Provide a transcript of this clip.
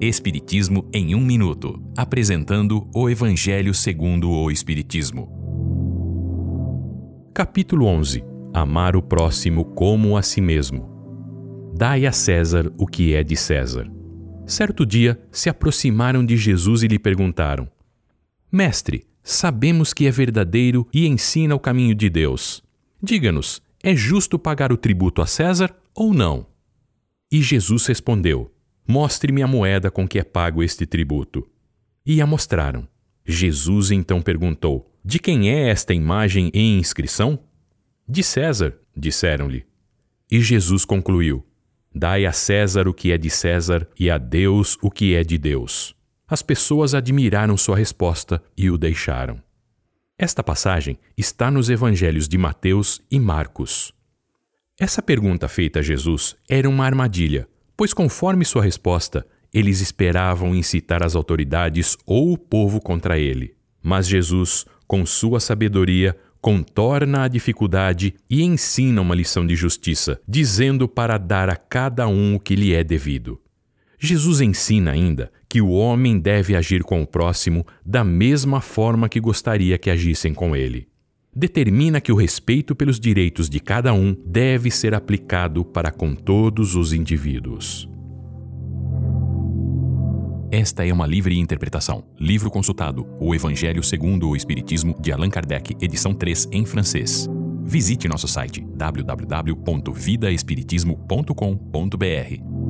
Espiritismo em um minuto, apresentando o Evangelho segundo o Espiritismo. Capítulo 11. Amar o próximo como a si mesmo. Dai a César o que é de César. Certo dia, se aproximaram de Jesus e lhe perguntaram: Mestre, sabemos que é verdadeiro e ensina o caminho de Deus. Diga-nos, é justo pagar o tributo a César ou não? E Jesus respondeu: Mostre-me a moeda com que é pago este tributo. E a mostraram. Jesus então perguntou: De quem é esta imagem e inscrição? De César, disseram-lhe. E Jesus concluiu: Dai a César o que é de César e a Deus o que é de Deus. As pessoas admiraram sua resposta e o deixaram. Esta passagem está nos evangelhos de Mateus e Marcos. Essa pergunta feita a Jesus era uma armadilha pois, conforme sua resposta, eles esperavam incitar as autoridades ou o povo contra ele. Mas Jesus, com sua sabedoria, contorna a dificuldade e ensina uma lição de justiça, dizendo para dar a cada um o que lhe é devido. Jesus ensina ainda que o homem deve agir com o próximo da mesma forma que gostaria que agissem com ele. Determina que o respeito pelos direitos de cada um deve ser aplicado para com todos os indivíduos. Esta é uma livre interpretação. Livro consultado: O Evangelho segundo o Espiritismo, de Allan Kardec, edição 3, em francês. Visite nosso site www.vidaespiritismo.com.br.